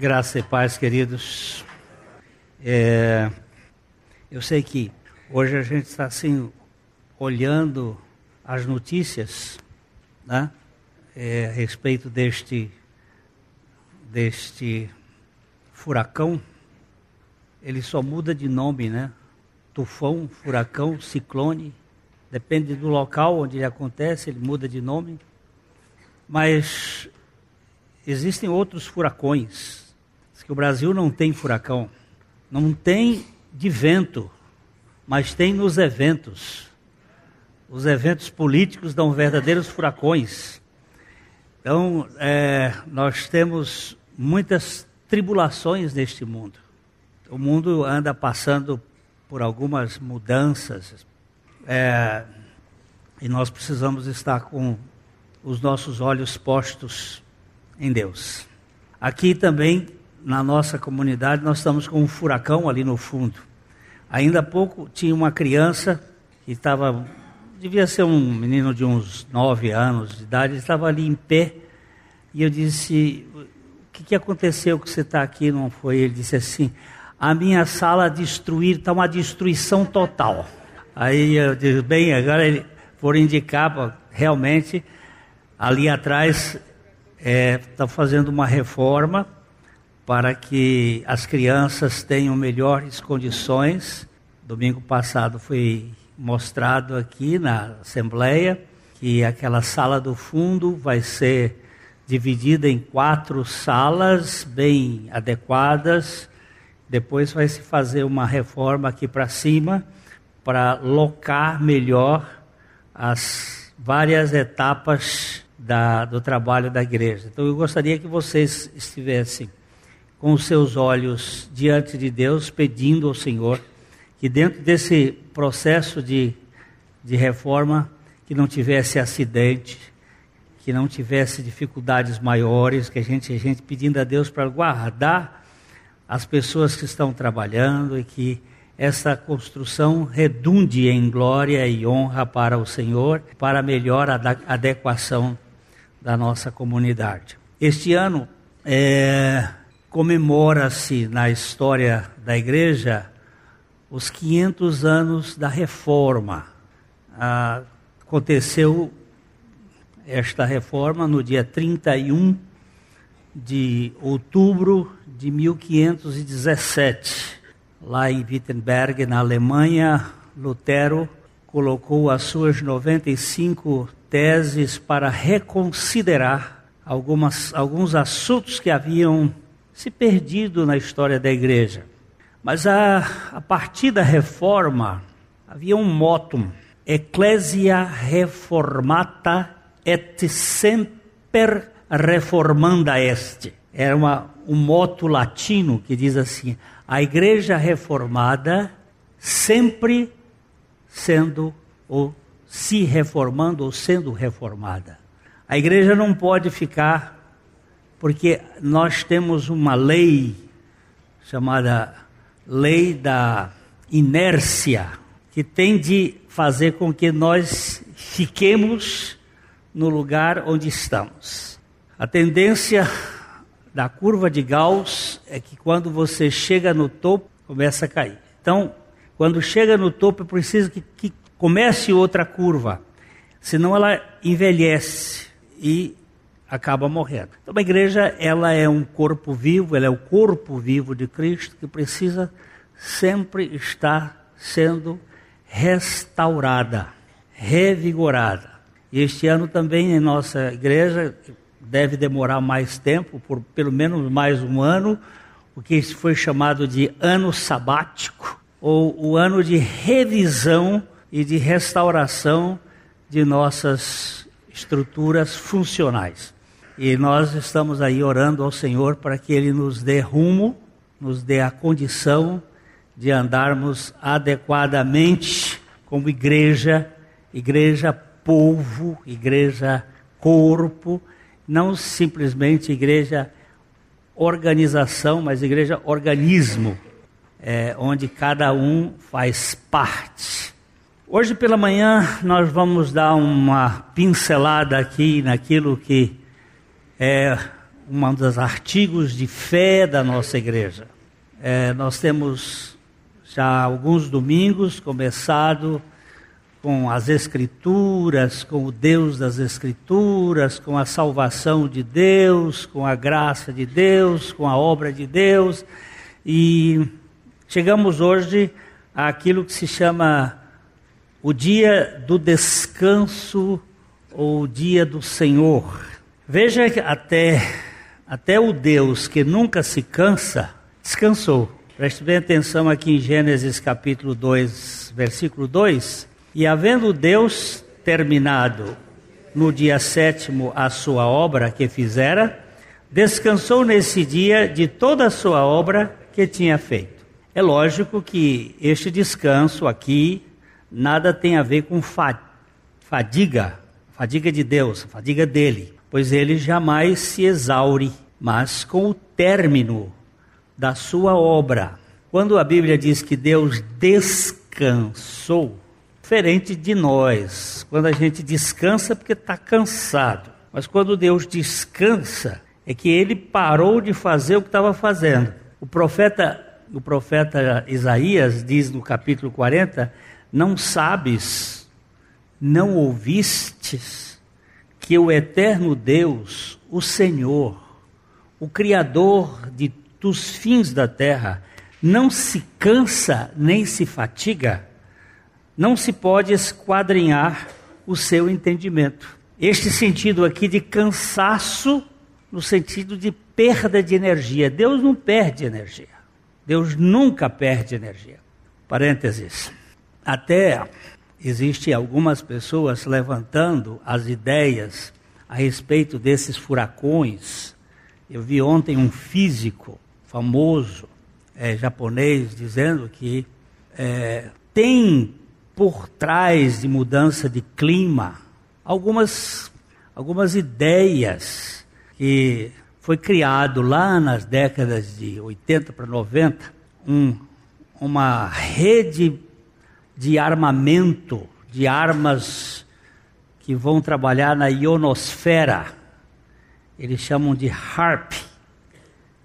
Graça e paz, queridos. É, eu sei que hoje a gente está assim olhando as notícias, né, é, a respeito deste deste furacão. Ele só muda de nome, né? Tufão, furacão, ciclone, depende do local onde ele acontece, ele muda de nome. Mas existem outros furacões que o Brasil não tem furacão, não tem de vento, mas tem nos eventos. Os eventos políticos dão verdadeiros furacões. Então, é, nós temos muitas tribulações neste mundo. O mundo anda passando por algumas mudanças é, e nós precisamos estar com os nossos olhos postos em Deus. Aqui também na nossa comunidade, nós estamos com um furacão ali no fundo. Ainda há pouco tinha uma criança que estava, devia ser um menino de uns nove anos de idade, estava ali em pé, e eu disse, o que, que aconteceu que você está aqui? Não foi? Ele disse assim, a minha sala destruir, está uma destruição total. Aí eu disse, bem, agora ele for indicar, realmente, ali atrás está é, tá fazendo uma reforma, para que as crianças tenham melhores condições. Domingo passado foi mostrado aqui na Assembleia que aquela sala do fundo vai ser dividida em quatro salas bem adequadas. Depois vai se fazer uma reforma aqui para cima para locar melhor as várias etapas da, do trabalho da igreja. Então eu gostaria que vocês estivessem com os seus olhos diante de Deus, pedindo ao Senhor que dentro desse processo de, de reforma, que não tivesse acidente, que não tivesse dificuldades maiores, que a gente, a gente pedindo a Deus para guardar as pessoas que estão trabalhando e que essa construção redunde em glória e honra para o Senhor, para a melhor adequação da nossa comunidade. Este ano, é, comemora-se na história da igreja os 500 anos da reforma. Ah, aconteceu esta reforma no dia 31 de outubro de 1517. Lá em Wittenberg, na Alemanha, Lutero colocou as suas 95 teses para reconsiderar algumas, alguns assuntos que haviam se perdido na história da igreja. Mas a, a partir da reforma, havia um motum: Ecclesia reformata et semper reformanda est. Era uma, um moto latino que diz assim: a igreja reformada sempre sendo ou se reformando ou sendo reformada. A igreja não pode ficar porque nós temos uma lei chamada lei da inércia, que tem de fazer com que nós fiquemos no lugar onde estamos. A tendência da curva de Gauss é que quando você chega no topo, começa a cair. Então, quando chega no topo, é preciso que, que comece outra curva, senão ela envelhece e acaba morrendo. Então a igreja ela é um corpo vivo, ela é o corpo vivo de Cristo que precisa sempre estar sendo restaurada, revigorada. E este ano também em nossa igreja deve demorar mais tempo, por pelo menos mais um ano, o que foi chamado de ano sabático, ou o ano de revisão e de restauração de nossas estruturas funcionais. E nós estamos aí orando ao Senhor para que Ele nos dê rumo, nos dê a condição de andarmos adequadamente como igreja, igreja povo, igreja corpo, não simplesmente igreja organização, mas igreja organismo, é, onde cada um faz parte. Hoje pela manhã nós vamos dar uma pincelada aqui naquilo que é um dos artigos de fé da nossa igreja. É, nós temos já alguns domingos começado com as Escrituras, com o Deus das Escrituras, com a salvação de Deus, com a graça de Deus, com a obra de Deus. E chegamos hoje àquilo que se chama o dia do descanso ou o dia do Senhor. Veja que até, até o Deus que nunca se cansa, descansou. Preste bem atenção aqui em Gênesis capítulo 2, versículo 2. E havendo Deus terminado no dia sétimo a sua obra que fizera, descansou nesse dia de toda a sua obra que tinha feito. É lógico que este descanso aqui nada tem a ver com fadiga, fadiga de Deus, fadiga dele pois ele jamais se exaure, mas com o término da sua obra. Quando a Bíblia diz que Deus descansou, diferente de nós, quando a gente descansa porque está cansado, mas quando Deus descansa, é que ele parou de fazer o que estava fazendo. O profeta, o profeta Isaías diz no capítulo 40: Não sabes, não ouvistes que o eterno Deus, o Senhor, o Criador de, dos fins da terra, não se cansa nem se fatiga, não se pode esquadrinhar o seu entendimento. Este sentido aqui de cansaço, no sentido de perda de energia. Deus não perde energia. Deus nunca perde energia. Parênteses. Até Existem algumas pessoas levantando as ideias a respeito desses furacões. Eu vi ontem um físico famoso é, japonês dizendo que é, tem por trás de mudança de clima algumas, algumas ideias que foi criado lá nas décadas de 80 para 90 um, uma rede de armamento, de armas que vão trabalhar na ionosfera. Eles chamam de HARP,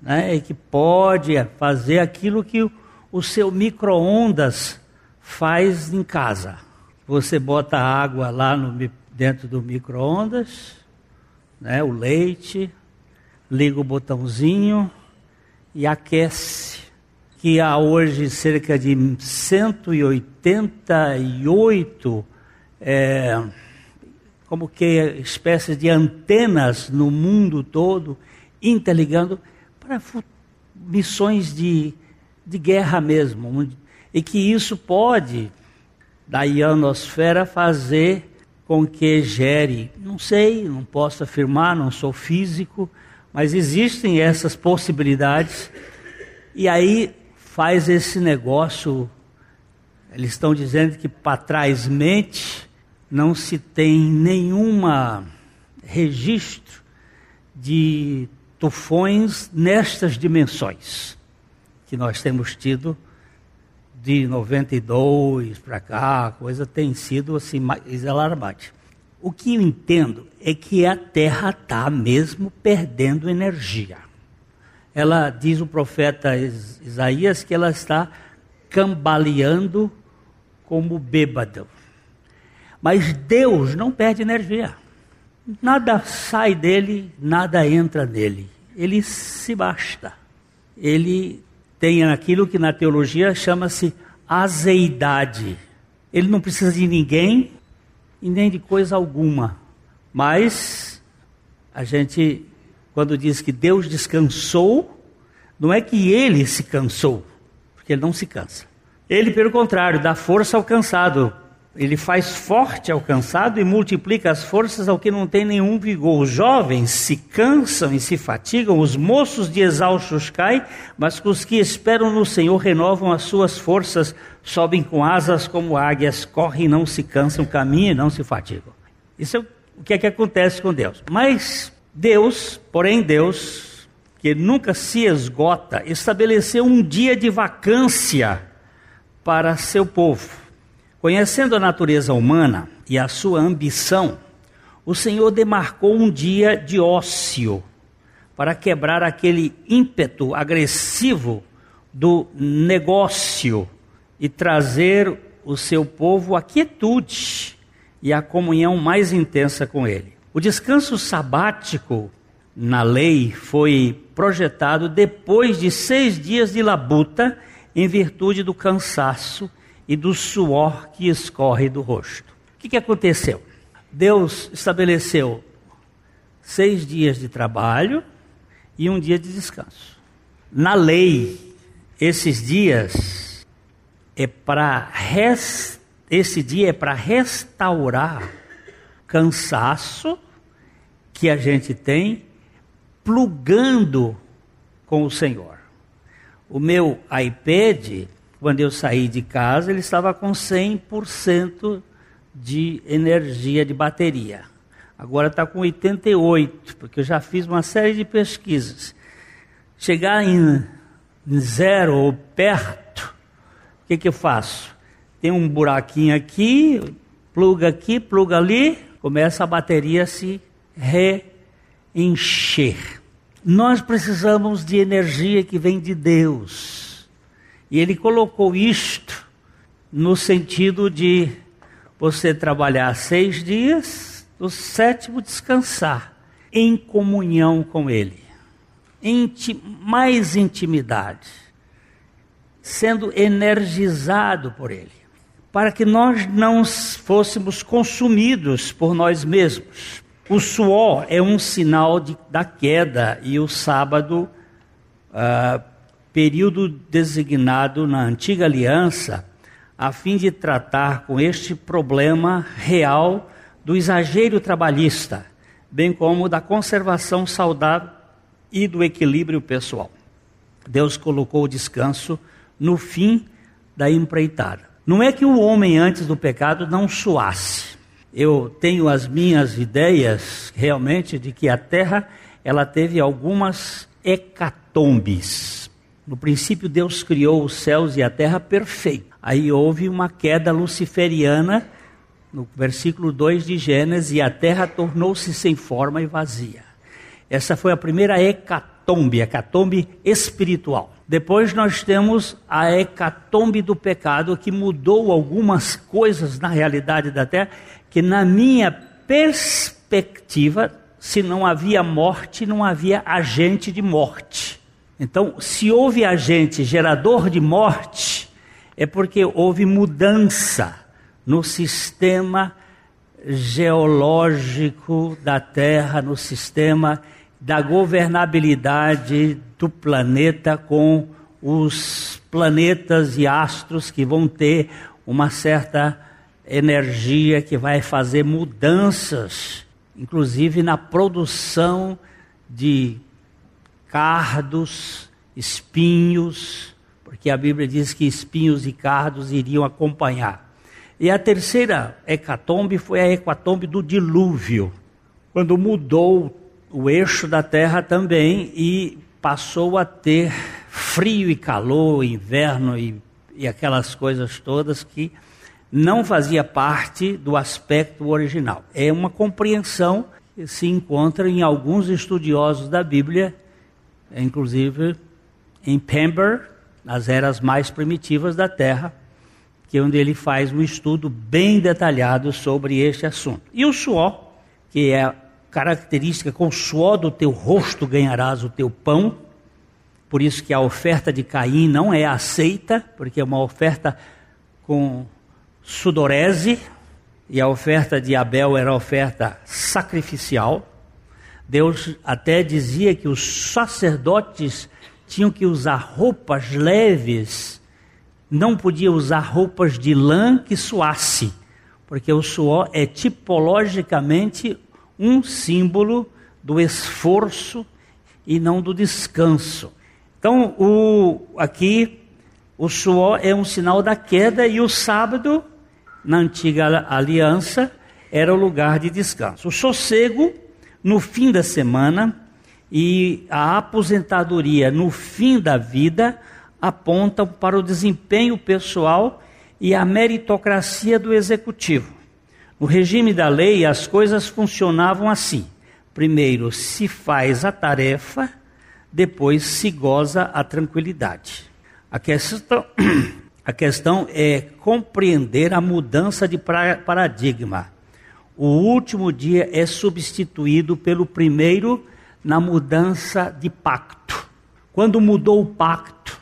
né? E que pode fazer aquilo que o, seu micro-ondas faz em casa. Você bota água lá no, dentro do micro-ondas, né? o leite, liga o botãozinho e aquece que há hoje cerca de 188 é, como que espécies de antenas no mundo todo, interligando para missões de, de guerra mesmo. E que isso pode, da ionosfera, fazer com que gere, não sei, não posso afirmar, não sou físico, mas existem essas possibilidades. E aí faz esse negócio. Eles estão dizendo que para trás mente não se tem nenhuma registro de tufões nestas dimensões que nós temos tido de 92 para cá, a coisa tem sido assim mais alarmante. O que eu entendo é que a Terra está mesmo perdendo energia ela diz o profeta Isaías que ela está cambaleando como bêbado. Mas Deus não perde energia. Nada sai dele, nada entra nele. Ele se basta. Ele tem aquilo que na teologia chama-se azeidade. Ele não precisa de ninguém e nem de coisa alguma. Mas a gente quando diz que Deus descansou, não é que ele se cansou, porque ele não se cansa. Ele, pelo contrário, dá força ao cansado. Ele faz forte ao cansado e multiplica as forças ao que não tem nenhum vigor. Os jovens se cansam e se fatigam, os moços de exaustos caem, mas os que esperam no Senhor renovam as suas forças, sobem com asas como águias, correm e não se cansam, caminham e não se fatigam. Isso é o que é que acontece com Deus. Mas Deus, porém Deus, que nunca se esgota, estabeleceu um dia de vacância para seu povo. Conhecendo a natureza humana e a sua ambição, o Senhor demarcou um dia de ócio para quebrar aquele ímpeto agressivo do negócio e trazer o seu povo à quietude e à comunhão mais intensa com ele. O descanso sabático na lei foi projetado depois de seis dias de labuta, em virtude do cansaço e do suor que escorre do rosto. O que, que aconteceu? Deus estabeleceu seis dias de trabalho e um dia de descanso. Na lei, esses dias é para esse dia é para restaurar cansaço que a gente tem plugando com o Senhor. O meu iPad, quando eu saí de casa, ele estava com 100% de energia de bateria. Agora está com 88, porque eu já fiz uma série de pesquisas. Chegar em zero ou perto, o que, que eu faço? Tem um buraquinho aqui, pluga aqui, pluga ali, começa a bateria a se reencher. Nós precisamos de energia que vem de Deus. E ele colocou isto no sentido de você trabalhar seis dias, o sétimo, descansar em comunhão com Ele, Inti mais intimidade, sendo energizado por Ele, para que nós não fôssemos consumidos por nós mesmos. O suor é um sinal de, da queda e o sábado, uh, período designado na antiga aliança, a fim de tratar com este problema real do exagero trabalhista, bem como da conservação saudável e do equilíbrio pessoal. Deus colocou o descanso no fim da empreitada. Não é que o homem antes do pecado não suasse. Eu tenho as minhas ideias realmente de que a terra ela teve algumas hecatombes. No princípio Deus criou os céus e a terra perfeito. Aí houve uma queda luciferiana no versículo 2 de Gênesis, e a terra tornou-se sem forma e vazia. Essa foi a primeira hecatombe, hecatombe espiritual. Depois nós temos a hecatombe do pecado, que mudou algumas coisas na realidade da terra, que na minha perspectiva, se não havia morte, não havia agente de morte. Então, se houve agente gerador de morte, é porque houve mudança no sistema geológico da Terra, no sistema da governabilidade do planeta com os planetas e astros que vão ter uma certa energia que vai fazer mudanças, inclusive na produção de cardos, espinhos, porque a Bíblia diz que espinhos e cardos iriam acompanhar. E a terceira hecatombe foi a hecatombe do dilúvio, quando mudou o eixo da terra também e passou a ter frio e calor, inverno e, e aquelas coisas todas que não fazia parte do aspecto original. É uma compreensão que se encontra em alguns estudiosos da Bíblia, inclusive em Pember, nas eras mais primitivas da Terra, que é onde ele faz um estudo bem detalhado sobre este assunto. E o suor, que é a característica, com o suor do teu rosto ganharás o teu pão, por isso que a oferta de Caim não é aceita, porque é uma oferta com sudorese, e a oferta de Abel era oferta sacrificial. Deus até dizia que os sacerdotes tinham que usar roupas leves não podia usar roupas de lã que suasse, porque o suor é tipologicamente um símbolo do esforço e não do descanso. Então, o, aqui, o suor é um sinal da queda e o sábado, na antiga aliança, era o lugar de descanso. O sossego, no fim da semana, e a aposentadoria no fim da vida apontam para o desempenho pessoal e a meritocracia do executivo. No regime da lei, as coisas funcionavam assim: Primeiro se faz a tarefa, depois se goza a tranquilidade. A questão, a questão é compreender a mudança de paradigma. O último dia é substituído pelo primeiro na mudança de pacto. Quando mudou o pacto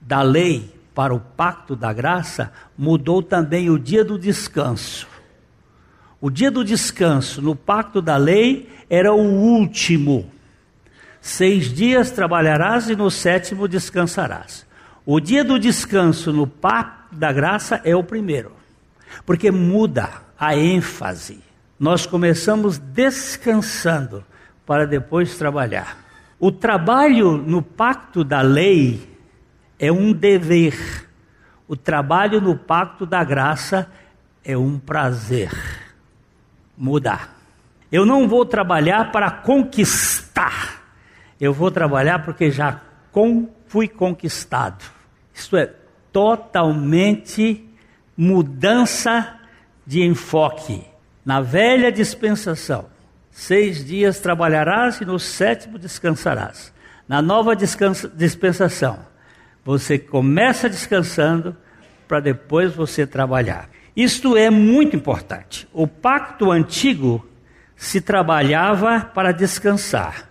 da lei para o pacto da graça, mudou também o dia do descanso. O dia do descanso no pacto da lei era o último. Seis dias trabalharás e no sétimo descansarás. O dia do descanso no pacto da graça é o primeiro, porque muda a ênfase. Nós começamos descansando para depois trabalhar. O trabalho no pacto da lei é um dever. O trabalho no pacto da graça é um prazer. Mudar. Eu não vou trabalhar para conquistar. Eu vou trabalhar porque já fui conquistado. Isto é totalmente mudança de enfoque. Na velha dispensação, Seis dias trabalharás e no sétimo descansarás. Na nova dispensação, você começa descansando para depois você trabalhar. Isto é muito importante. O pacto antigo se trabalhava para descansar,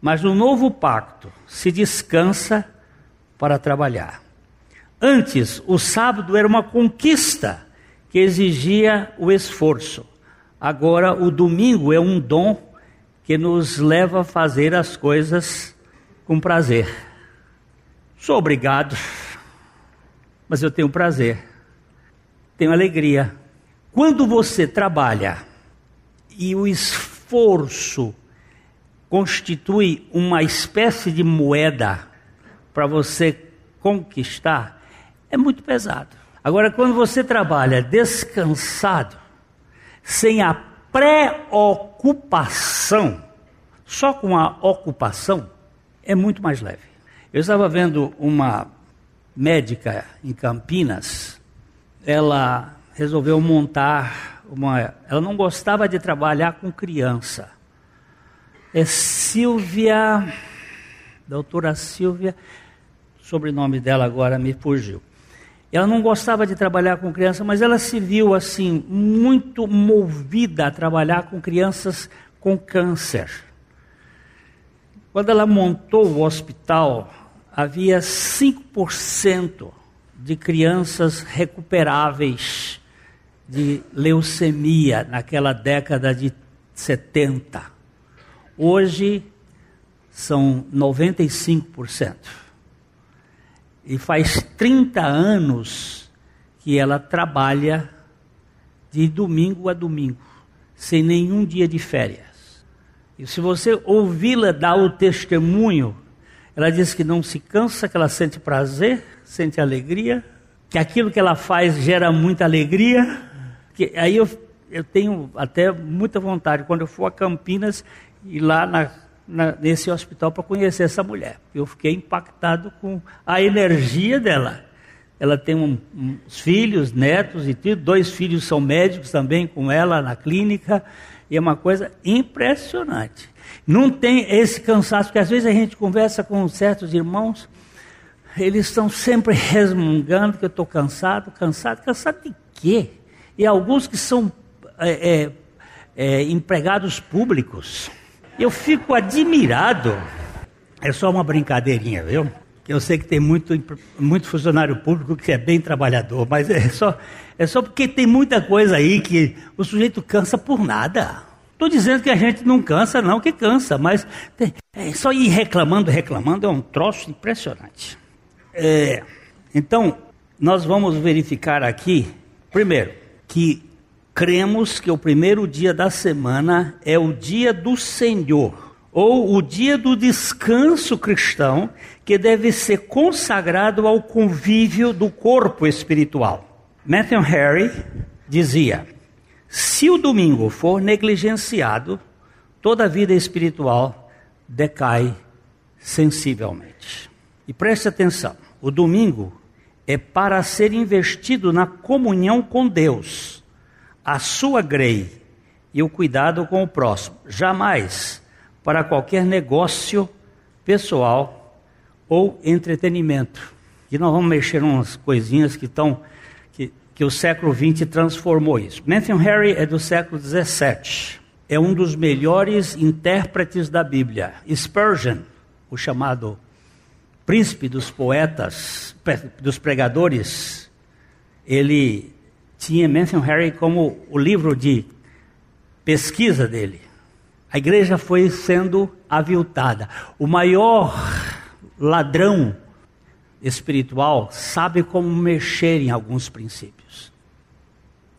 mas no novo pacto se descansa para trabalhar. Antes, o sábado era uma conquista que exigia o esforço. Agora, o domingo é um dom que nos leva a fazer as coisas com prazer. Sou obrigado, mas eu tenho prazer, tenho alegria. Quando você trabalha e o esforço constitui uma espécie de moeda para você conquistar, é muito pesado. Agora, quando você trabalha descansado, sem a preocupação, só com a ocupação, é muito mais leve. Eu estava vendo uma médica em Campinas, ela resolveu montar uma. Ela não gostava de trabalhar com criança. É Silvia, doutora Silvia, sobrenome dela agora me fugiu. Ela não gostava de trabalhar com crianças, mas ela se viu assim muito movida a trabalhar com crianças com câncer. Quando ela montou o hospital, havia 5% de crianças recuperáveis de leucemia naquela década de 70. Hoje são 95%. E faz 30 anos que ela trabalha de domingo a domingo, sem nenhum dia de férias. E se você ouvi-la dar o testemunho, ela diz que não se cansa, que ela sente prazer, sente alegria, que aquilo que ela faz gera muita alegria. Que, aí eu, eu tenho até muita vontade, quando eu for a Campinas, ir lá na na, nesse hospital para conhecer essa mulher. Eu fiquei impactado com a energia dela. Ela tem um, uns filhos, netos e tudo. Dois filhos são médicos também com ela na clínica. E é uma coisa impressionante. Não tem esse cansaço, porque às vezes a gente conversa com certos irmãos, eles estão sempre resmungando que eu estou cansado, cansado. Cansado de quê? E alguns que são é, é, é, empregados públicos eu fico admirado. É só uma brincadeirinha, viu? Eu sei que tem muito, muito funcionário público que é bem trabalhador, mas é só, é só porque tem muita coisa aí que o sujeito cansa por nada. Estou dizendo que a gente não cansa, não, que cansa, mas tem, é só ir reclamando, reclamando é um troço impressionante. É, então, nós vamos verificar aqui, primeiro, que cremos que o primeiro dia da semana é o dia do Senhor, ou o dia do descanso cristão, que deve ser consagrado ao convívio do corpo espiritual. Matthew Harry dizia: se o domingo for negligenciado, toda a vida espiritual decai sensivelmente. E preste atenção: o domingo é para ser investido na comunhão com Deus a sua grei e o cuidado com o próximo, jamais para qualquer negócio pessoal ou entretenimento. E nós vamos mexer umas coisinhas que estão que, que o século XX transformou isso. Matthew Harry é do século XVII. É um dos melhores intérpretes da Bíblia. Spurgeon, o chamado príncipe dos poetas, dos pregadores, ele tinha Matthew Harry como o livro de pesquisa dele. A igreja foi sendo aviltada. O maior ladrão espiritual sabe como mexer em alguns princípios.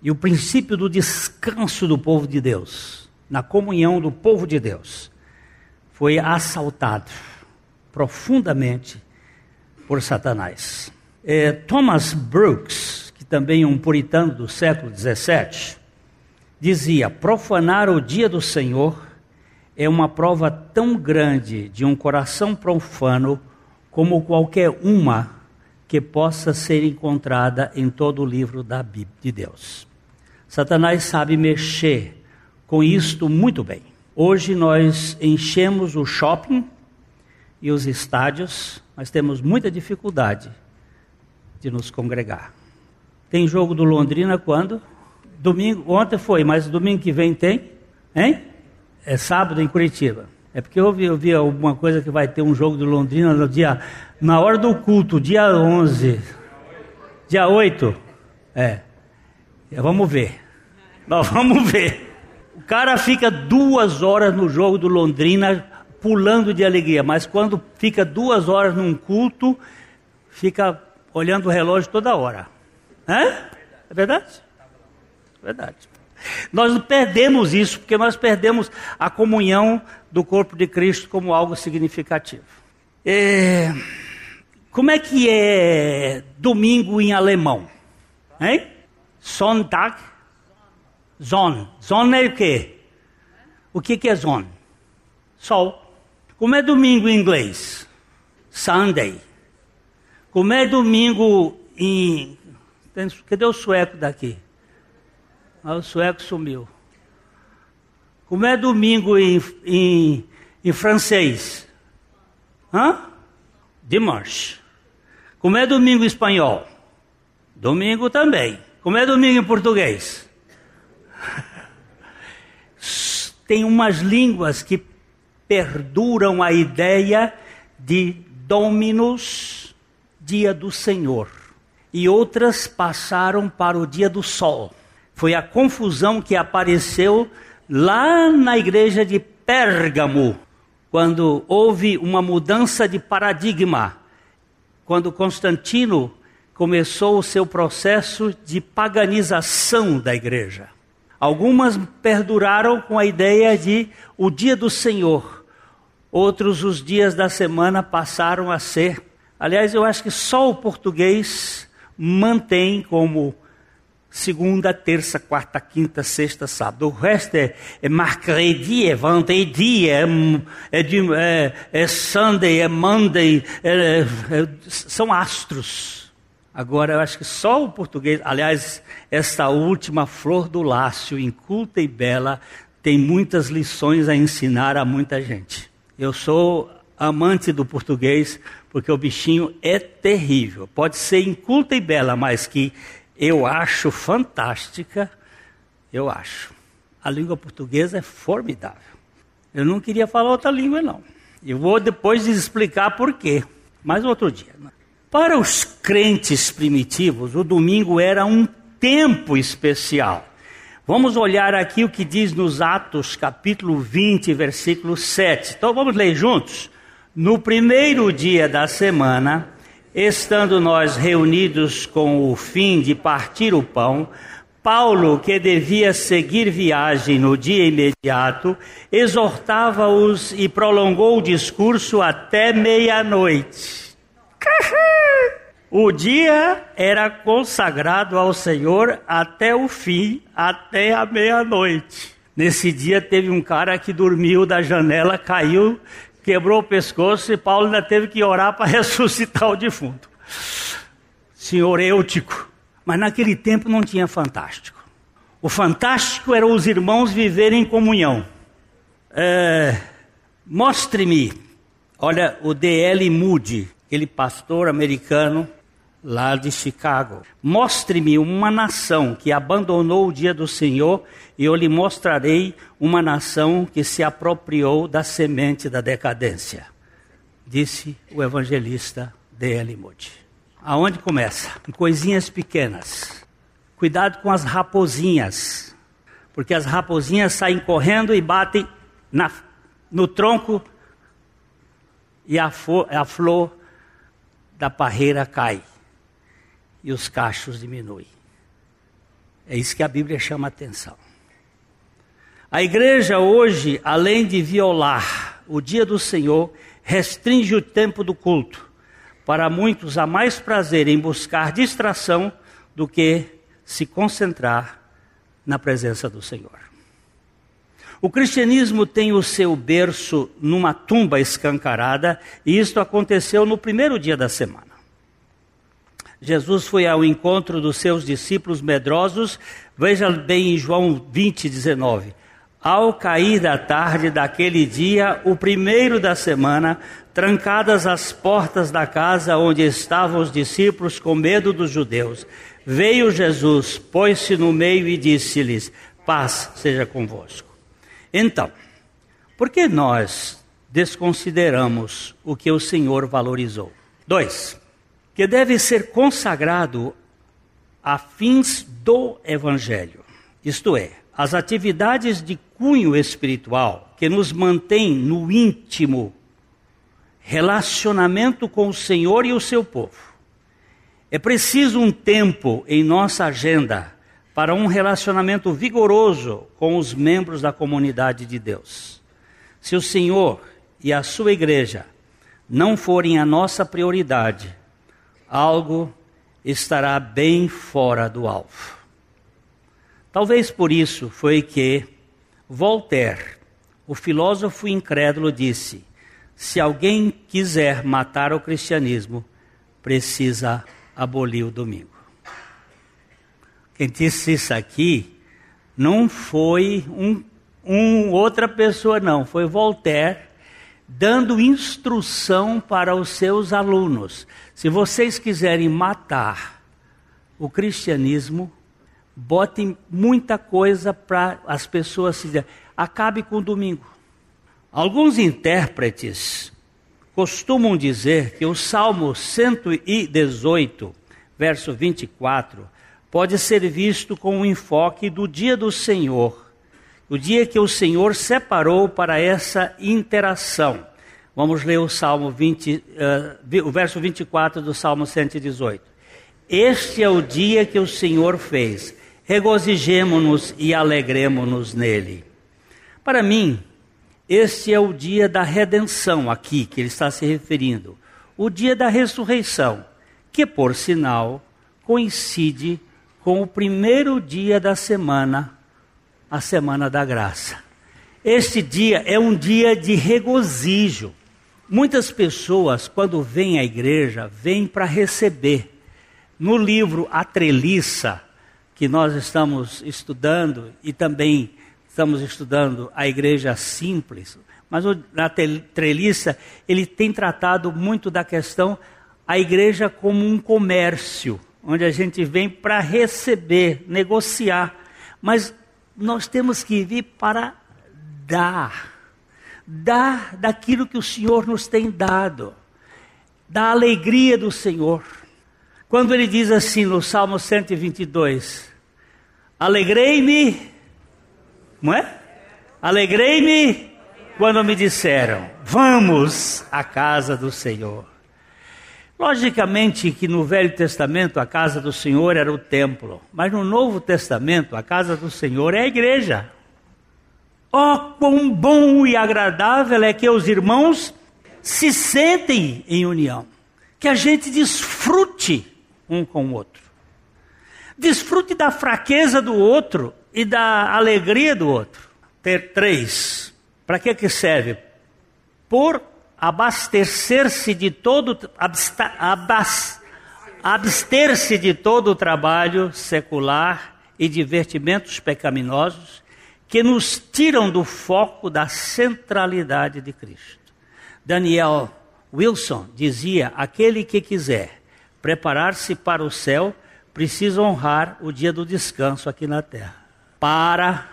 E o princípio do descanso do povo de Deus, na comunhão do povo de Deus, foi assaltado profundamente por Satanás. É, Thomas Brooks, também um puritano do século XVII, dizia: profanar o dia do Senhor é uma prova tão grande de um coração profano como qualquer uma que possa ser encontrada em todo o livro da Bíblia de Deus. Satanás sabe mexer com isto muito bem. Hoje nós enchemos o shopping e os estádios, mas temos muita dificuldade de nos congregar. Tem jogo do Londrina quando? Domingo, ontem foi, mas domingo que vem tem? Hein? É sábado em Curitiba. É porque eu vi, eu vi alguma coisa que vai ter um jogo do Londrina no dia, na hora do culto, dia 11. Dia 8. É. Vamos ver. Nós vamos ver. O cara fica duas horas no jogo do Londrina pulando de alegria, mas quando fica duas horas num culto, fica olhando o relógio toda hora. É? É verdade? É verdade. Nós perdemos isso porque nós perdemos a comunhão do corpo de Cristo como algo significativo. É... Como é que é domingo em alemão? Hein? Sonntag? Sonn. Sonn é o quê? O que, que é Sonn? Sol. Como é domingo em inglês? Sunday. Como é domingo em. Cadê o sueco daqui? Ah, o sueco sumiu. Como é domingo em, em, em francês? Hã? Dimanche. Como é domingo em espanhol? Domingo também. Como é domingo em português? Tem umas línguas que perduram a ideia de Dominus, dia do Senhor, e outras passaram para o dia do sol. Foi a confusão que apareceu lá na igreja de Pérgamo, quando houve uma mudança de paradigma, quando Constantino começou o seu processo de paganização da igreja. Algumas perduraram com a ideia de o dia do Senhor. Outros, os dias da semana passaram a ser. Aliás, eu acho que só o português mantém como segunda, terça, quarta, quinta, sexta, sábado. O resto é, é mercredi, é vendredi, é, é, é, é Sunday, é Monday, é, é, são astros. Agora, eu acho que só o português, aliás, esta última flor do lácio, inculta e bela, tem muitas lições a ensinar a muita gente. Eu sou amante do português porque o bichinho é terrível. Pode ser inculta e bela, mas que eu acho fantástica, eu acho. A língua portuguesa é formidável. Eu não queria falar outra língua, não. Eu vou depois explicar por quê. Mas outro dia. Para os crentes primitivos, o domingo era um tempo especial. Vamos olhar aqui o que diz nos Atos, capítulo 20, versículo 7. Então vamos ler juntos? No primeiro dia da semana, estando nós reunidos com o fim de partir o pão, Paulo, que devia seguir viagem no dia imediato, exortava-os e prolongou o discurso até meia-noite. O dia era consagrado ao Senhor até o fim, até a meia-noite. Nesse dia teve um cara que dormiu da janela, caiu, quebrou o pescoço e Paulo ainda teve que orar para ressuscitar o defunto. Senhor Eutico. Mas naquele tempo não tinha fantástico. O fantástico era os irmãos viverem em comunhão. É, Mostre-me, olha, o D.L. Moody, aquele pastor americano lá de Chicago. Mostre-me uma nação que abandonou o dia do Senhor, e eu lhe mostrarei uma nação que se apropriou da semente da decadência. Disse o evangelista D.L. Moody. Aonde começa? Em coisinhas pequenas. Cuidado com as raposinhas, porque as raposinhas saem correndo e batem na, no tronco e a, a flor da parreira cai e os cachos diminuem. É isso que a Bíblia chama a atenção. A igreja hoje, além de violar o dia do Senhor, restringe o tempo do culto. Para muitos há mais prazer em buscar distração do que se concentrar na presença do Senhor. O cristianismo tem o seu berço numa tumba escancarada, e isto aconteceu no primeiro dia da semana. Jesus foi ao encontro dos seus discípulos medrosos. Veja bem em João 20, 19. Ao cair da tarde daquele dia, o primeiro da semana, trancadas as portas da casa onde estavam os discípulos com medo dos judeus, veio Jesus, pôs-se no meio e disse-lhes: Paz seja convosco. Então, por que nós desconsideramos o que o Senhor valorizou? Dois que deve ser consagrado a fins do Evangelho, isto é, as atividades de cunho espiritual que nos mantém no íntimo relacionamento com o Senhor e o seu povo. É preciso um tempo em nossa agenda para um relacionamento vigoroso com os membros da comunidade de Deus. Se o Senhor e a sua igreja não forem a nossa prioridade, algo estará bem fora do alvo. Talvez por isso foi que Voltaire, o filósofo incrédulo, disse: se alguém quiser matar o cristianismo, precisa abolir o domingo. Quem disse isso aqui não foi um, um outra pessoa, não, foi Voltaire dando instrução para os seus alunos. Se vocês quiserem matar o cristianismo, botem muita coisa para as pessoas se acabe com o domingo. Alguns intérpretes costumam dizer que o Salmo 118, verso 24, pode ser visto com um enfoque do dia do Senhor o dia que o Senhor separou para essa interação. Vamos ler o Salmo 20, uh, o verso 24 do Salmo 118. Este é o dia que o Senhor fez. Regozijemo-nos e alegremo-nos nele. Para mim, este é o dia da redenção aqui que ele está se referindo. O dia da ressurreição, que por sinal coincide com o primeiro dia da semana a Semana da Graça. Este dia é um dia de regozijo. Muitas pessoas, quando vêm à igreja, vêm para receber. No livro A Treliça, que nós estamos estudando, e também estamos estudando a Igreja Simples, mas na Treliça ele tem tratado muito da questão a igreja como um comércio, onde a gente vem para receber, negociar. Mas nós temos que vir para dar. Dar daquilo que o Senhor nos tem dado. Da alegria do Senhor. Quando ele diz assim no Salmo 122: Alegrei-me, não é? Alegrei-me quando me disseram: Vamos à casa do Senhor. Logicamente que no Velho Testamento a casa do Senhor era o templo, mas no Novo Testamento a casa do Senhor é a igreja. Oh, quão bom e agradável é que os irmãos se sentem em união, que a gente desfrute um com o outro, desfrute da fraqueza do outro e da alegria do outro. Ter três, para que que serve? Por abastecer-se de todo abster-se de todo o trabalho secular e divertimentos pecaminosos que nos tiram do foco da centralidade de Cristo. Daniel Wilson dizia: aquele que quiser preparar-se para o céu precisa honrar o dia do descanso aqui na terra. Para.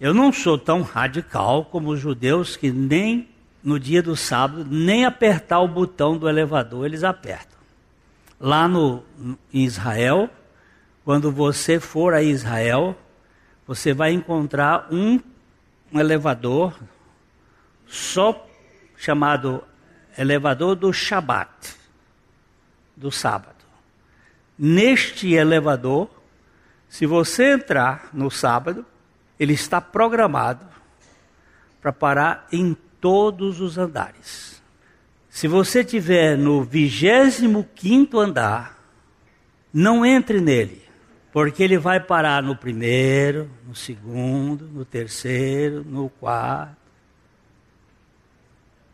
Eu não sou tão radical como os judeus que nem no dia do sábado, nem apertar o botão do elevador eles apertam. Lá no, em Israel, quando você for a Israel, você vai encontrar um, um elevador só chamado elevador do Shabat, do sábado. Neste elevador, se você entrar no sábado, ele está programado para parar em todos os andares. Se você estiver no 25 andar, não entre nele, porque ele vai parar no primeiro, no segundo, no terceiro, no quarto.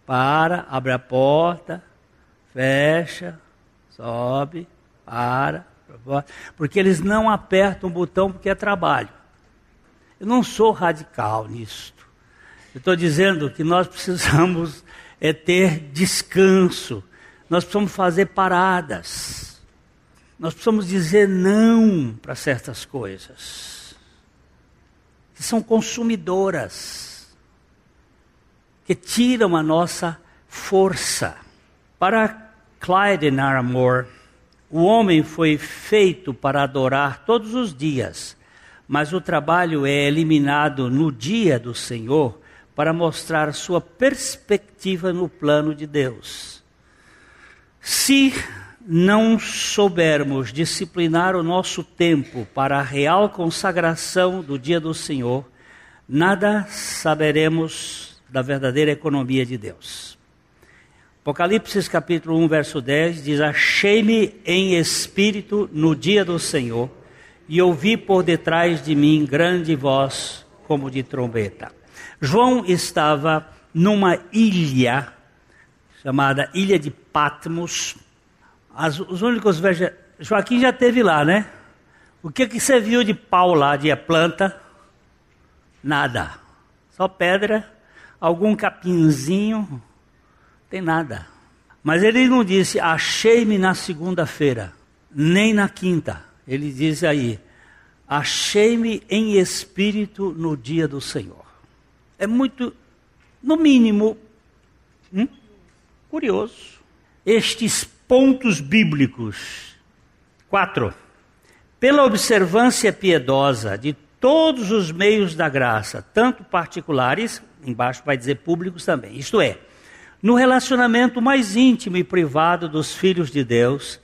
Para, abre a porta, fecha, sobe, para, porque eles não apertam o botão porque é trabalho. Eu não sou radical nisso. Estou dizendo que nós precisamos é ter descanso, nós precisamos fazer paradas, nós precisamos dizer não para certas coisas que são consumidoras, que tiram a nossa força. Para Clyde Naramore, o homem foi feito para adorar todos os dias, mas o trabalho é eliminado no dia do Senhor para mostrar sua perspectiva no plano de Deus. Se não soubermos disciplinar o nosso tempo para a real consagração do dia do Senhor, nada saberemos da verdadeira economia de Deus. Apocalipse capítulo 1, verso 10 diz: Achei-me em espírito no dia do Senhor, e ouvi por detrás de mim grande voz como de trombeta. João estava numa ilha chamada Ilha de Patmos. As, os únicos veja, Joaquim já teve lá, né? O que que você viu de pau lá, de planta? Nada. Só pedra, algum capinzinho, tem nada. Mas ele não disse, achei-me na segunda-feira, nem na quinta. Ele diz aí, achei-me em espírito no dia do Senhor é muito, no mínimo, hum, curioso. Estes pontos bíblicos. Quatro. Pela observância piedosa de todos os meios da graça, tanto particulares, embaixo vai dizer públicos também, isto é, no relacionamento mais íntimo e privado dos filhos de Deus,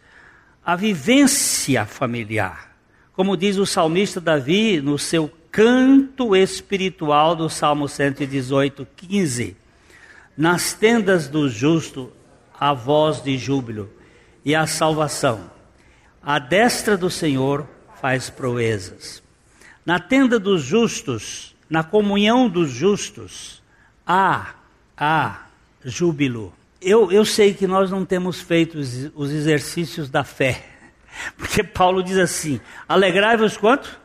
a vivência familiar. Como diz o salmista Davi no seu canto espiritual do Salmo 118, 15. Nas tendas do justo, a voz de júbilo e a salvação. A destra do Senhor faz proezas. Na tenda dos justos, na comunhão dos justos, há, há júbilo. Eu, eu sei que nós não temos feito os, os exercícios da fé, porque Paulo diz assim: alegrai-vos quanto?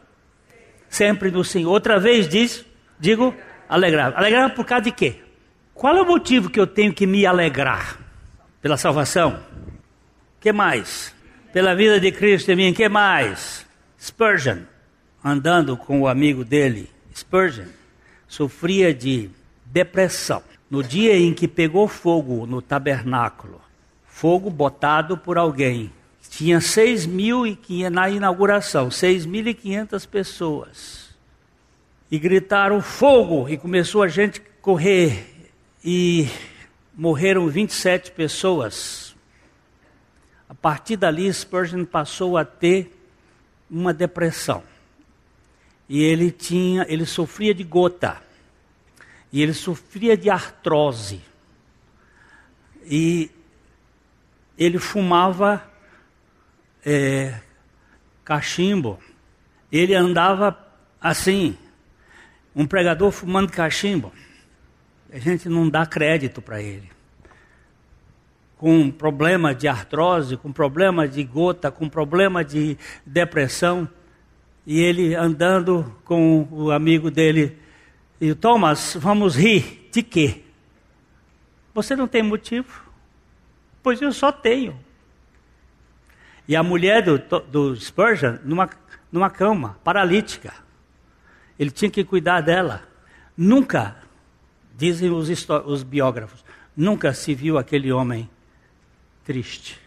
Sempre no Senhor. Outra vez diz, digo, alegrar. Alegrar por causa de quê? Qual é o motivo que eu tenho que me alegrar? Pela salvação? que mais? Pela vida de Cristo em mim, que mais? Spurgeon, andando com o amigo dele, Spurgeon, sofria de depressão. No dia em que pegou fogo no tabernáculo, fogo botado por alguém tinha 6 mil e na inauguração, 6.500 pessoas. E gritaram fogo e começou a gente correr e morreram 27 pessoas. A partir dali, Spurgeon passou a ter uma depressão. E ele tinha, ele sofria de gota. E ele sofria de artrose. E ele fumava é, cachimbo. Ele andava assim, um pregador fumando cachimbo. A gente não dá crédito para ele. Com problema de artrose, com problema de gota, com problema de depressão. E ele andando com o amigo dele, e Thomas, vamos rir de quê? Você não tem motivo? Pois eu só tenho. E a mulher do, do Spurgeon, numa, numa cama, paralítica. Ele tinha que cuidar dela. Nunca, dizem os, os biógrafos, nunca se viu aquele homem triste.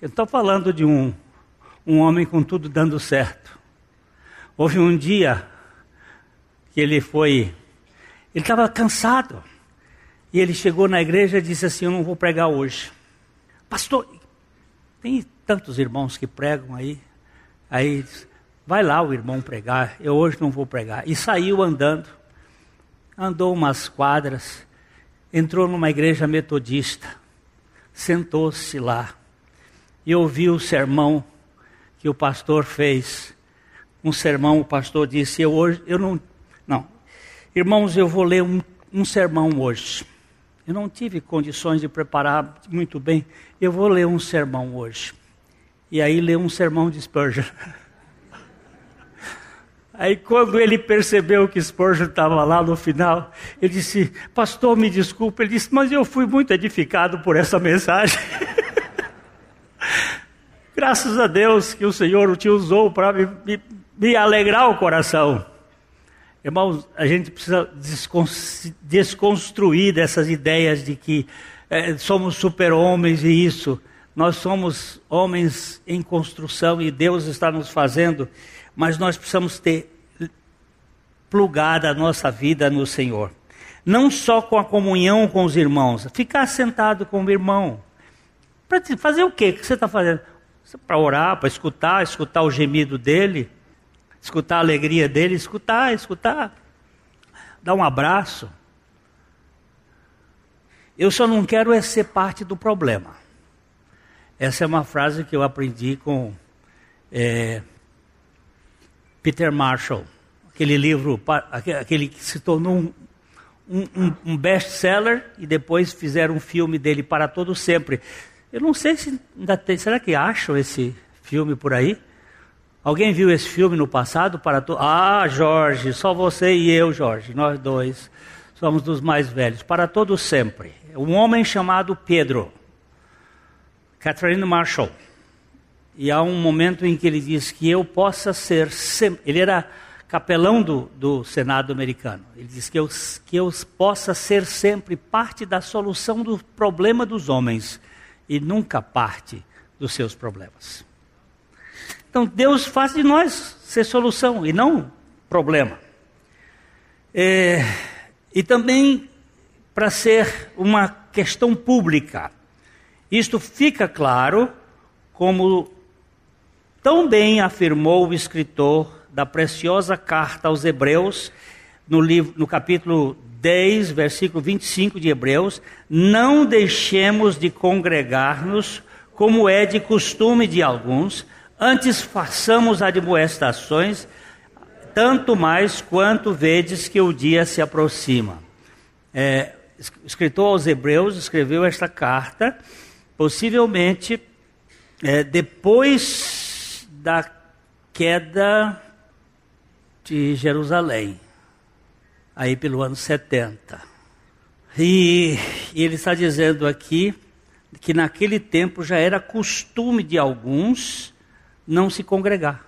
Eu estou falando de um, um homem com tudo dando certo. Houve um dia que ele foi, ele estava cansado. E ele chegou na igreja e disse assim: Eu não vou pregar hoje. Pastor, tem tantos irmãos que pregam aí. Aí vai lá o irmão pregar, eu hoje não vou pregar. E saiu andando, andou umas quadras, entrou numa igreja metodista, sentou-se lá e ouviu o sermão que o pastor fez. Um sermão, o pastor disse: Eu hoje, eu não. Não. Irmãos, eu vou ler um, um sermão hoje. Eu não tive condições de preparar muito bem. Eu vou ler um sermão hoje. E aí leu um sermão de Spurgeon. Aí quando ele percebeu que Spurgeon estava lá no final, ele disse, pastor, me desculpe. Ele disse, mas eu fui muito edificado por essa mensagem. Graças a Deus que o Senhor te usou para me, me, me, alegrar o coração. Irmãos, a gente precisa desconstruir dessas ideias de que é, somos super-homens e isso. Nós somos homens em construção e Deus está nos fazendo, mas nós precisamos ter plugada a nossa vida no Senhor. Não só com a comunhão com os irmãos, ficar sentado com o irmão. Para fazer o quê? O que você está fazendo? Para orar, para escutar, escutar o gemido dele, escutar a alegria dele, escutar, escutar. Dar um abraço. Eu só não quero é ser parte do problema. Essa é uma frase que eu aprendi com é, Peter Marshall, aquele livro, aquele que se tornou um, um, um best-seller e depois fizeram um filme dele para todo sempre. Eu não sei se ainda tem, será que acham esse filme por aí? Alguém viu esse filme no passado para to... Ah, Jorge, só você e eu, Jorge, nós dois somos dos mais velhos, para todo sempre. Um homem chamado Pedro. Catherine Marshall. E há um momento em que ele diz que eu possa ser sempre. Ele era capelão do, do Senado americano. Ele diz que eu, que eu possa ser sempre parte da solução do problema dos homens e nunca parte dos seus problemas. Então Deus faz de nós ser solução e não problema. É, e também para ser uma questão pública. Isto fica claro, como tão bem afirmou o escritor da preciosa carta aos Hebreus, no, livro, no capítulo 10, versículo 25 de Hebreus: Não deixemos de congregar-nos, como é de costume de alguns, antes façamos admoestações, tanto mais quanto vedes que o dia se aproxima. É, escritor aos Hebreus escreveu esta carta Possivelmente, é, depois da queda de Jerusalém, aí pelo ano 70. E, e ele está dizendo aqui que naquele tempo já era costume de alguns não se congregar.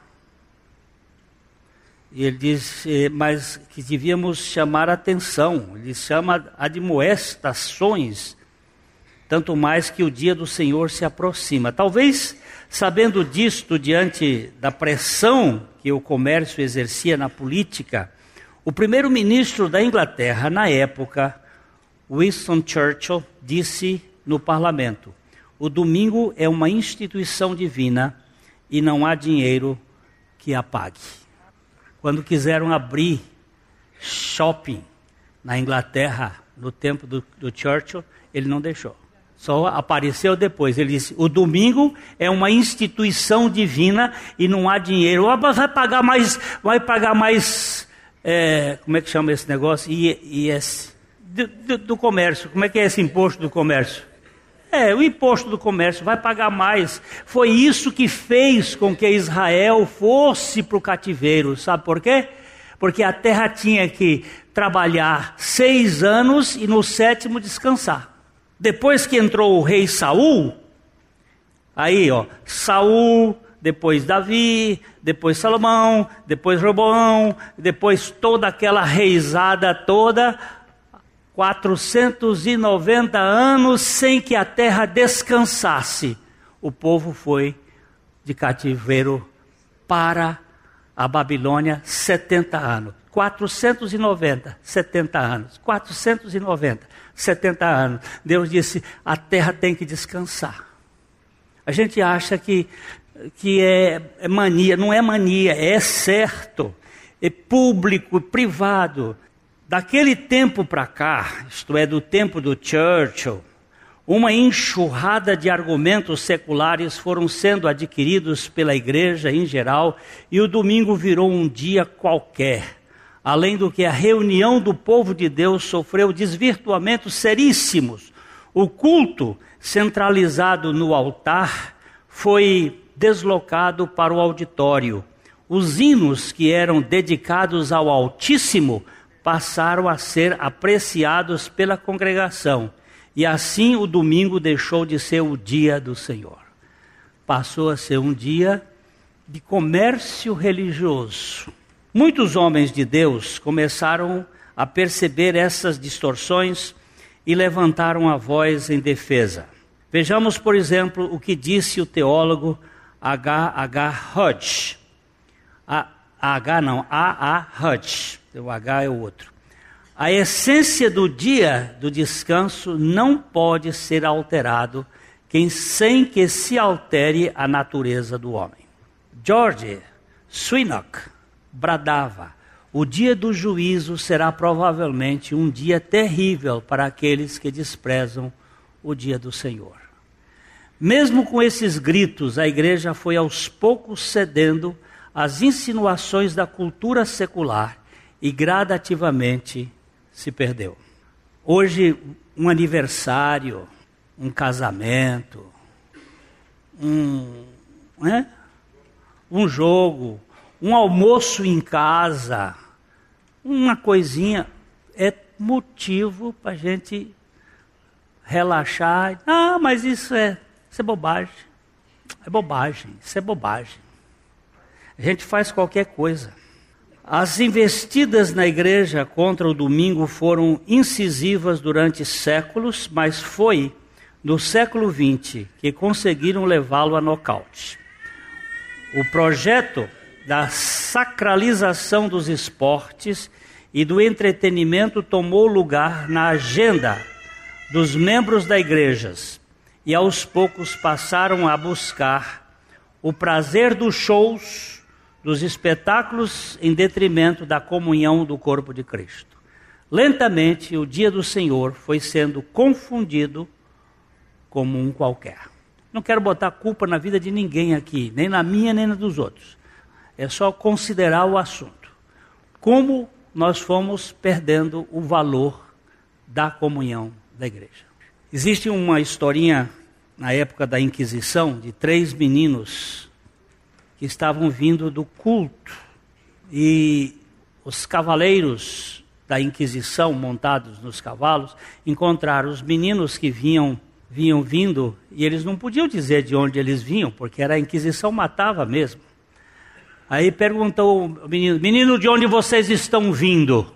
E ele diz, eh, mas que devíamos chamar atenção, ele chama admoestações tanto mais que o dia do Senhor se aproxima. Talvez, sabendo disto, diante da pressão que o comércio exercia na política, o primeiro-ministro da Inglaterra, na época, Winston Churchill, disse no parlamento: o domingo é uma instituição divina e não há dinheiro que a pague. Quando quiseram abrir shopping na Inglaterra, no tempo do, do Churchill, ele não deixou. Só apareceu depois. Ele disse: o domingo é uma instituição divina e não há dinheiro. Ah, vai pagar mais, vai pagar mais. É, como é que chama esse negócio? IS. Do, do, do, comércio. Como é que é esse imposto do comércio? É, o imposto do comércio vai pagar mais. Foi isso que fez com que Israel fosse para o cativeiro. Sabe por quê? Porque a terra tinha que trabalhar seis anos e no sétimo descansar. Depois que entrou o rei Saul, aí ó, Saul, depois Davi, depois Salomão, depois Roboão, depois toda aquela reisada toda, 490 anos sem que a terra descansasse. O povo foi de cativeiro para a Babilônia 70 anos. 490, 70 anos. 490, 70 anos. Deus disse: a terra tem que descansar. A gente acha que, que é, é mania, não é mania, é certo, é público, privado. Daquele tempo para cá, isto é, do tempo do Churchill, uma enxurrada de argumentos seculares foram sendo adquiridos pela igreja em geral e o domingo virou um dia qualquer. Além do que a reunião do povo de Deus sofreu desvirtuamentos seríssimos. O culto, centralizado no altar, foi deslocado para o auditório. Os hinos que eram dedicados ao Altíssimo passaram a ser apreciados pela congregação. E assim o domingo deixou de ser o dia do Senhor. Passou a ser um dia de comércio religioso. Muitos homens de Deus começaram a perceber essas distorções e levantaram a voz em defesa. Vejamos, por exemplo, o que disse o teólogo H. H. Hodge. A, H não, A. A. Hodge. O H é o outro. A essência do dia do descanso não pode ser alterado sem que se altere a natureza do homem. George Swinock bradava: o dia do juízo será provavelmente um dia terrível para aqueles que desprezam o dia do Senhor. Mesmo com esses gritos, a igreja foi aos poucos cedendo às insinuações da cultura secular e gradativamente se perdeu. Hoje, um aniversário, um casamento, um, né? um jogo, um almoço em casa, uma coisinha, é motivo para a gente relaxar. Ah, mas isso é, isso é bobagem. É bobagem, isso é bobagem. A gente faz qualquer coisa. As investidas na igreja contra o domingo foram incisivas durante séculos, mas foi no século XX que conseguiram levá-lo a nocaute. O projeto da sacralização dos esportes e do entretenimento tomou lugar na agenda dos membros da igrejas e aos poucos passaram a buscar o prazer dos shows dos espetáculos em detrimento da comunhão do corpo de Cristo. Lentamente, o dia do Senhor foi sendo confundido como um qualquer. Não quero botar culpa na vida de ninguém aqui, nem na minha, nem na dos outros. É só considerar o assunto. Como nós fomos perdendo o valor da comunhão da igreja. Existe uma historinha na época da Inquisição de três meninos que estavam vindo do culto. E os cavaleiros da Inquisição, montados nos cavalos, encontraram os meninos que vinham vinham vindo e eles não podiam dizer de onde eles vinham, porque era a Inquisição matava mesmo. Aí perguntou o menino: Menino, de onde vocês estão vindo?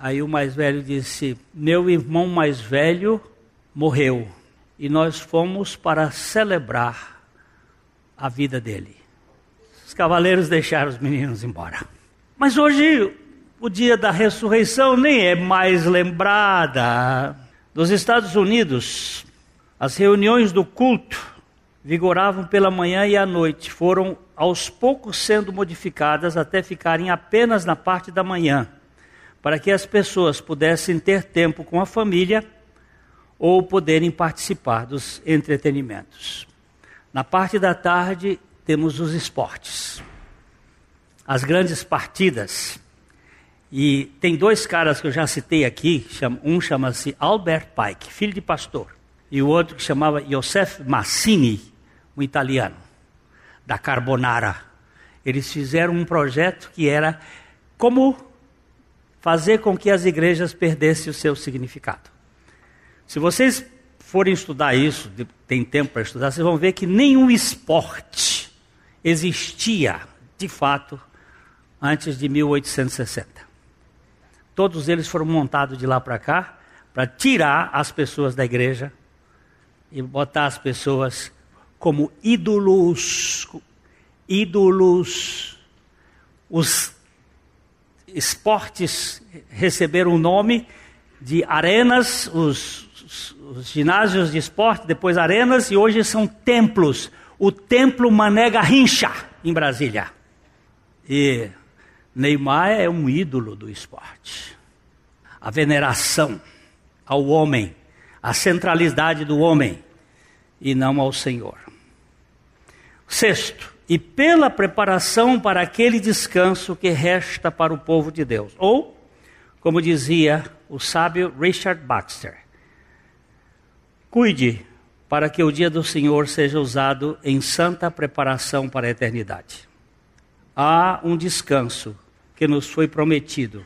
Aí o mais velho disse: Meu irmão mais velho morreu e nós fomos para celebrar a vida dele cavaleiros deixaram os meninos embora. Mas hoje, o dia da ressurreição nem é mais lembrada. Nos Estados Unidos, as reuniões do culto vigoravam pela manhã e à noite, foram aos poucos sendo modificadas até ficarem apenas na parte da manhã, para que as pessoas pudessem ter tempo com a família ou poderem participar dos entretenimentos. Na parte da tarde, temos os esportes, as grandes partidas. E tem dois caras que eu já citei aqui, um chama-se Albert Pike, filho de pastor. e o outro que chamava Josef Massini, um italiano, da Carbonara. Eles fizeram um projeto que era como fazer com que as igrejas perdessem o seu significado. Se vocês forem estudar isso, tem tempo para estudar, vocês vão ver que nenhum esporte existia, de fato, antes de 1860. Todos eles foram montados de lá para cá para tirar as pessoas da igreja e botar as pessoas como ídolos, ídolos. Os esportes receberam o nome de arenas, os, os, os ginásios de esporte, depois arenas, e hoje são templos. O templo Mané Garrincha, em Brasília. E Neymar é um ídolo do esporte. A veneração ao homem, a centralidade do homem e não ao Senhor. Sexto, e pela preparação para aquele descanso que resta para o povo de Deus. Ou, como dizia o sábio Richard Baxter, cuide para que o dia do Senhor seja usado em santa preparação para a eternidade. Há um descanso que nos foi prometido.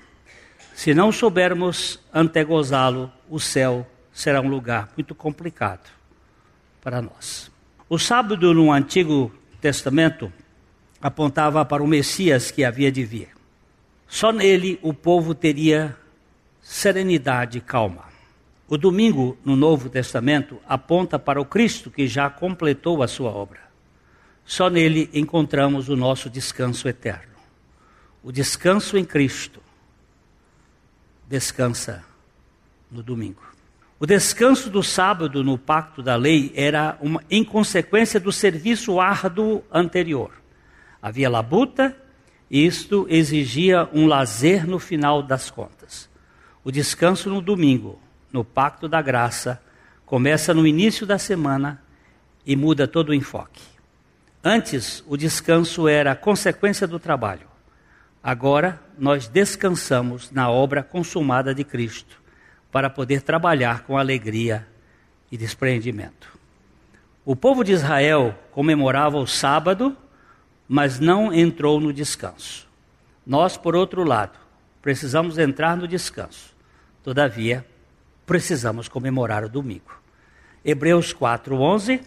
Se não soubermos antegozá-lo, o céu será um lugar muito complicado para nós. O sábado no Antigo Testamento apontava para o Messias que havia de vir. Só nele o povo teria serenidade e calma. O domingo no Novo Testamento aponta para o Cristo que já completou a sua obra. Só nele encontramos o nosso descanso eterno. O descanso em Cristo descansa no domingo. O descanso do sábado no pacto da lei era uma inconsequência do serviço árduo anterior. Havia labuta e isto exigia um lazer no final das contas. O descanso no domingo, no pacto da graça, começa no início da semana e muda todo o enfoque. Antes, o descanso era consequência do trabalho. Agora, nós descansamos na obra consumada de Cristo para poder trabalhar com alegria e despreendimento. O povo de Israel comemorava o sábado, mas não entrou no descanso. Nós, por outro lado, precisamos entrar no descanso. Todavia, precisamos comemorar o domingo. Hebreus 4:11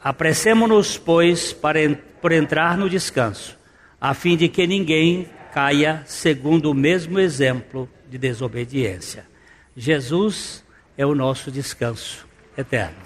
Apressemo-nos, pois, para por entrar no descanso, a fim de que ninguém caia segundo o mesmo exemplo de desobediência. Jesus é o nosso descanso eterno.